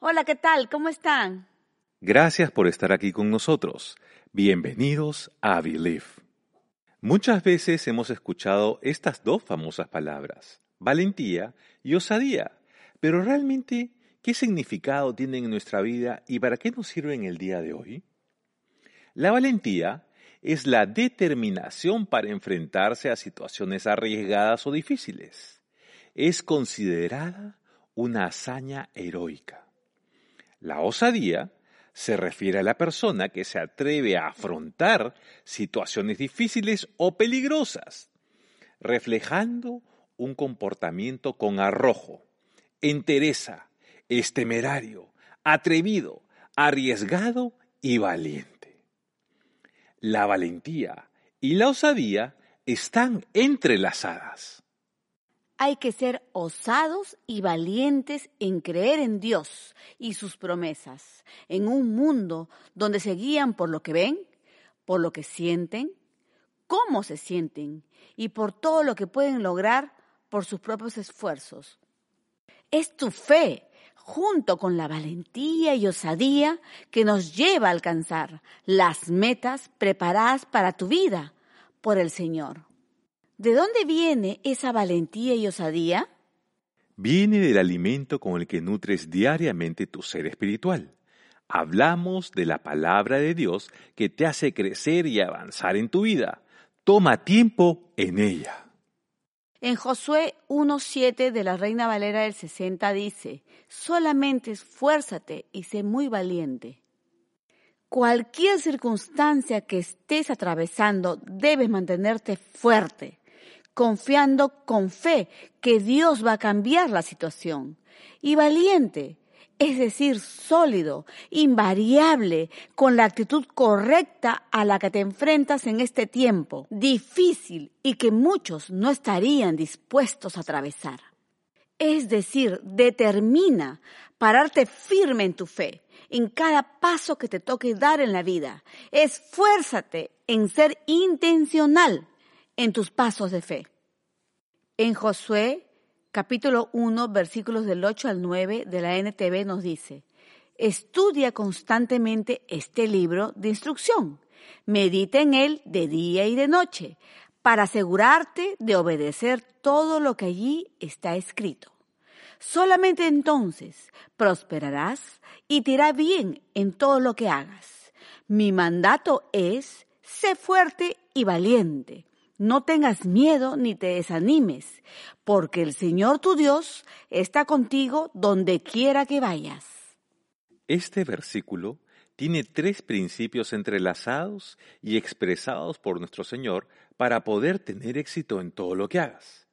Hola, ¿qué tal? ¿Cómo están? Gracias por estar aquí con nosotros. Bienvenidos a Believe. Muchas veces hemos escuchado estas dos famosas palabras, valentía y osadía, pero realmente, ¿qué significado tienen en nuestra vida y para qué nos sirven el día de hoy? La valentía es la determinación para enfrentarse a situaciones arriesgadas o difíciles. Es considerada una hazaña heroica. La osadía se refiere a la persona que se atreve a afrontar situaciones difíciles o peligrosas, reflejando un comportamiento con arrojo, entereza, es temerario, atrevido, arriesgado y valiente. La valentía y la osadía están entrelazadas. Hay que ser osados y valientes en creer en Dios y sus promesas, en un mundo donde se guían por lo que ven, por lo que sienten, cómo se sienten y por todo lo que pueden lograr por sus propios esfuerzos. Es tu fe, junto con la valentía y osadía, que nos lleva a alcanzar las metas preparadas para tu vida por el Señor. ¿De dónde viene esa valentía y osadía? Viene del alimento con el que nutres diariamente tu ser espiritual. Hablamos de la palabra de Dios que te hace crecer y avanzar en tu vida. Toma tiempo en ella. En Josué 1.7 de la Reina Valera del 60 dice, solamente esfuérzate y sé muy valiente. Cualquier circunstancia que estés atravesando, debes mantenerte fuerte, confiando con fe que Dios va a cambiar la situación. Y valiente, es decir, sólido, invariable, con la actitud correcta a la que te enfrentas en este tiempo, difícil y que muchos no estarían dispuestos a atravesar. Es decir, determina pararte firme en tu fe, en cada paso que te toque dar en la vida. Esfuérzate en ser intencional en tus pasos de fe. En Josué capítulo 1 versículos del 8 al 9 de la NTV nos dice, estudia constantemente este libro de instrucción, medita en él de día y de noche, para asegurarte de obedecer todo lo que allí está escrito. Solamente entonces prosperarás y te irá bien en todo lo que hagas. Mi mandato es, sé fuerte y valiente. No tengas miedo ni te desanimes, porque el Señor tu Dios está contigo donde quiera que vayas. Este versículo tiene tres principios entrelazados y expresados por nuestro Señor para poder tener éxito en todo lo que hagas.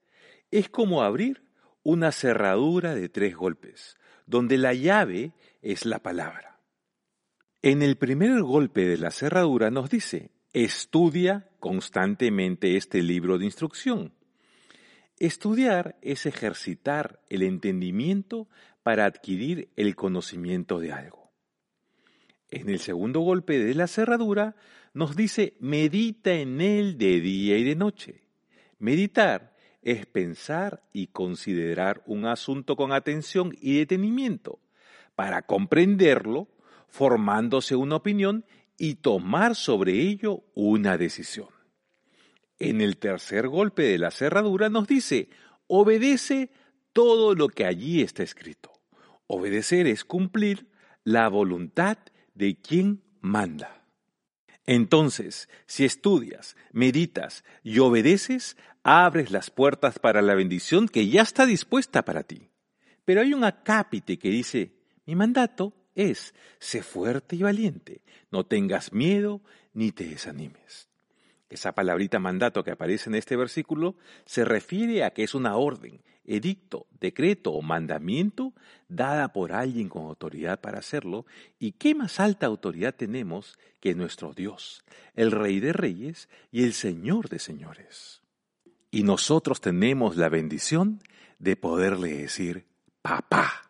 Es como abrir una cerradura de tres golpes, donde la llave es la palabra. En el primer golpe de la cerradura nos dice, estudia constantemente este libro de instrucción. Estudiar es ejercitar el entendimiento para adquirir el conocimiento de algo. En el segundo golpe de la cerradura nos dice medita en él de día y de noche. Meditar es pensar y considerar un asunto con atención y detenimiento para comprenderlo, formándose una opinión y tomar sobre ello una decisión. En el tercer golpe de la cerradura nos dice, obedece todo lo que allí está escrito. Obedecer es cumplir la voluntad de quien manda. Entonces, si estudias, meditas y obedeces, abres las puertas para la bendición que ya está dispuesta para ti. Pero hay un acápite que dice, mi mandato es, sé fuerte y valiente, no tengas miedo ni te desanimes. Esa palabrita mandato que aparece en este versículo se refiere a que es una orden, edicto, decreto o mandamiento dada por alguien con autoridad para hacerlo, y qué más alta autoridad tenemos que nuestro Dios, el Rey de Reyes y el Señor de Señores. Y nosotros tenemos la bendición de poderle decir, papá.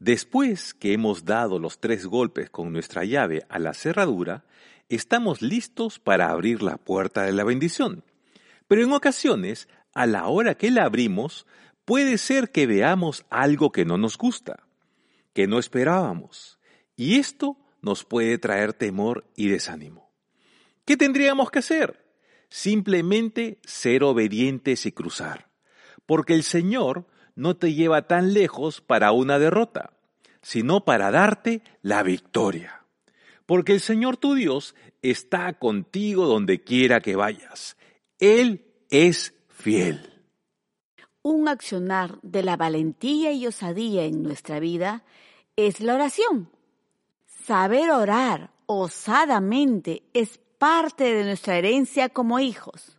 Después que hemos dado los tres golpes con nuestra llave a la cerradura, estamos listos para abrir la puerta de la bendición. Pero en ocasiones, a la hora que la abrimos, puede ser que veamos algo que no nos gusta, que no esperábamos, y esto nos puede traer temor y desánimo. ¿Qué tendríamos que hacer? Simplemente ser obedientes y cruzar, porque el Señor no te lleva tan lejos para una derrota, sino para darte la victoria. Porque el Señor tu Dios está contigo donde quiera que vayas. Él es fiel. Un accionar de la valentía y osadía en nuestra vida es la oración. Saber orar osadamente es parte de nuestra herencia como hijos.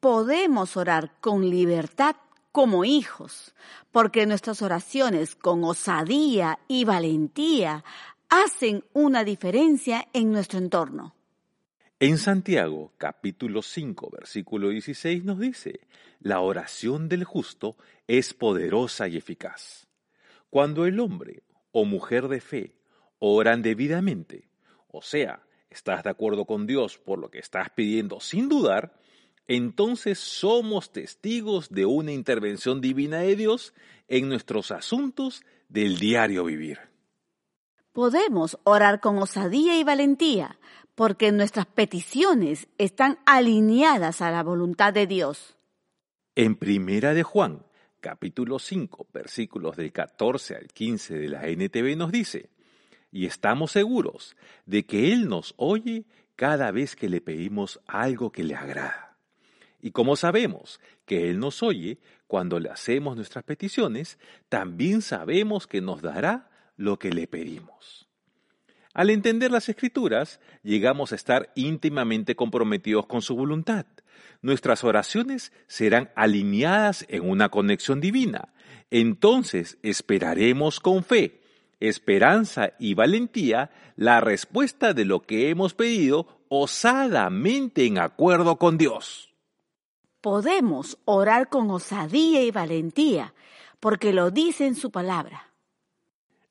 Podemos orar con libertad como hijos, porque nuestras oraciones con osadía y valentía hacen una diferencia en nuestro entorno. En Santiago capítulo 5 versículo 16 nos dice, la oración del justo es poderosa y eficaz. Cuando el hombre o mujer de fe oran debidamente, o sea, estás de acuerdo con Dios por lo que estás pidiendo sin dudar, entonces somos testigos de una intervención divina de Dios en nuestros asuntos del diario vivir. Podemos orar con osadía y valentía porque nuestras peticiones están alineadas a la voluntad de Dios. En Primera de Juan, capítulo 5, versículos del 14 al 15 de la NTV nos dice, y estamos seguros de que Él nos oye cada vez que le pedimos algo que le agrada. Y como sabemos que Él nos oye cuando le hacemos nuestras peticiones, también sabemos que nos dará lo que le pedimos. Al entender las escrituras, llegamos a estar íntimamente comprometidos con su voluntad. Nuestras oraciones serán alineadas en una conexión divina. Entonces esperaremos con fe, esperanza y valentía la respuesta de lo que hemos pedido osadamente en acuerdo con Dios podemos orar con osadía y valentía, porque lo dice en su palabra.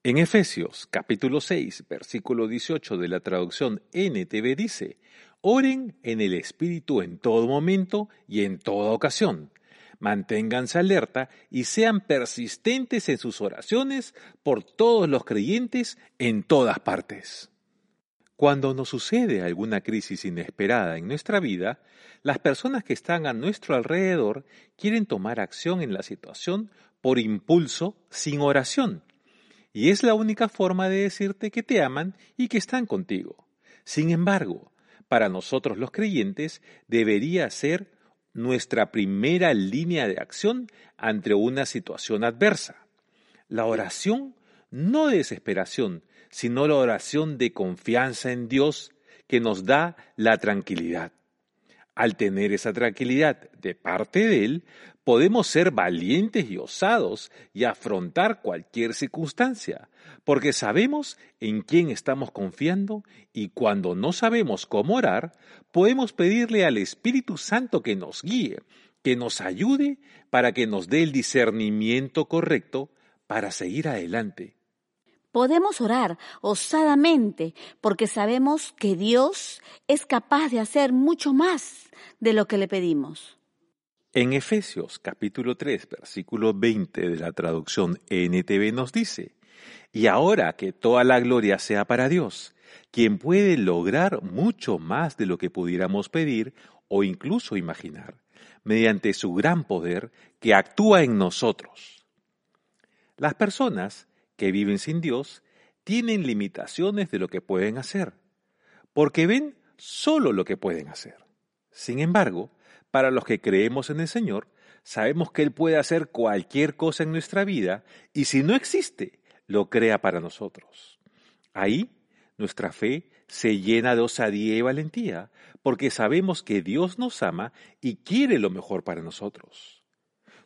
En Efesios capítulo 6, versículo 18 de la traducción NTV dice, Oren en el Espíritu en todo momento y en toda ocasión. Manténganse alerta y sean persistentes en sus oraciones por todos los creyentes en todas partes. Cuando nos sucede alguna crisis inesperada en nuestra vida, las personas que están a nuestro alrededor quieren tomar acción en la situación por impulso sin oración. Y es la única forma de decirte que te aman y que están contigo. Sin embargo, para nosotros los creyentes debería ser nuestra primera línea de acción ante una situación adversa. La oración, no de desesperación, sino la oración de confianza en Dios que nos da la tranquilidad. Al tener esa tranquilidad de parte de Él, podemos ser valientes y osados y afrontar cualquier circunstancia, porque sabemos en quién estamos confiando y cuando no sabemos cómo orar, podemos pedirle al Espíritu Santo que nos guíe, que nos ayude para que nos dé el discernimiento correcto para seguir adelante Podemos orar osadamente porque sabemos que Dios es capaz de hacer mucho más de lo que le pedimos. En Efesios capítulo 3, versículo 20 de la traducción NTV nos dice, y ahora que toda la gloria sea para Dios, quien puede lograr mucho más de lo que pudiéramos pedir o incluso imaginar, mediante su gran poder que actúa en nosotros. Las personas que viven sin Dios tienen limitaciones de lo que pueden hacer, porque ven solo lo que pueden hacer. Sin embargo, para los que creemos en el Señor, sabemos que Él puede hacer cualquier cosa en nuestra vida y si no existe, lo crea para nosotros. Ahí nuestra fe se llena de osadía y valentía, porque sabemos que Dios nos ama y quiere lo mejor para nosotros.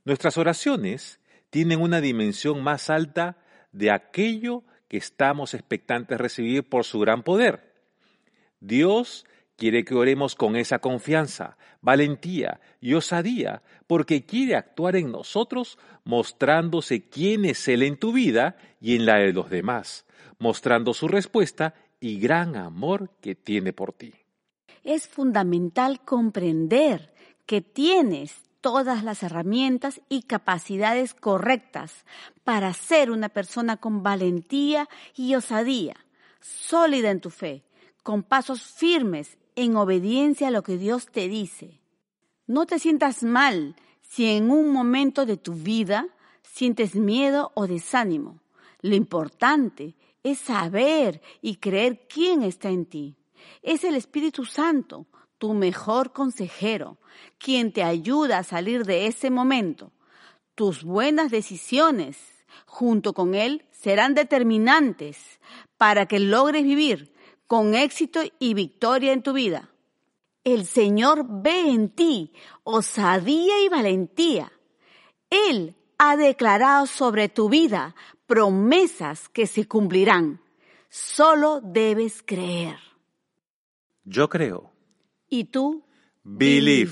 Nuestras oraciones tienen una dimensión más alta de aquello que estamos expectantes recibir por su gran poder. Dios quiere que oremos con esa confianza, valentía y osadía, porque quiere actuar en nosotros mostrándose quién es Él en tu vida y en la de los demás, mostrando su respuesta y gran amor que tiene por ti. Es fundamental comprender que tienes todas las herramientas y capacidades correctas para ser una persona con valentía y osadía, sólida en tu fe, con pasos firmes en obediencia a lo que Dios te dice. No te sientas mal si en un momento de tu vida sientes miedo o desánimo. Lo importante es saber y creer quién está en ti. Es el Espíritu Santo, tu mejor consejero, quien te ayuda a salir de ese momento. Tus buenas decisiones junto con Él serán determinantes para que logres vivir con éxito y victoria en tu vida. El Señor ve en ti osadía y valentía. Él ha declarado sobre tu vida promesas que se cumplirán. Solo debes creer. Yo creo. ¿Y tú? Believe.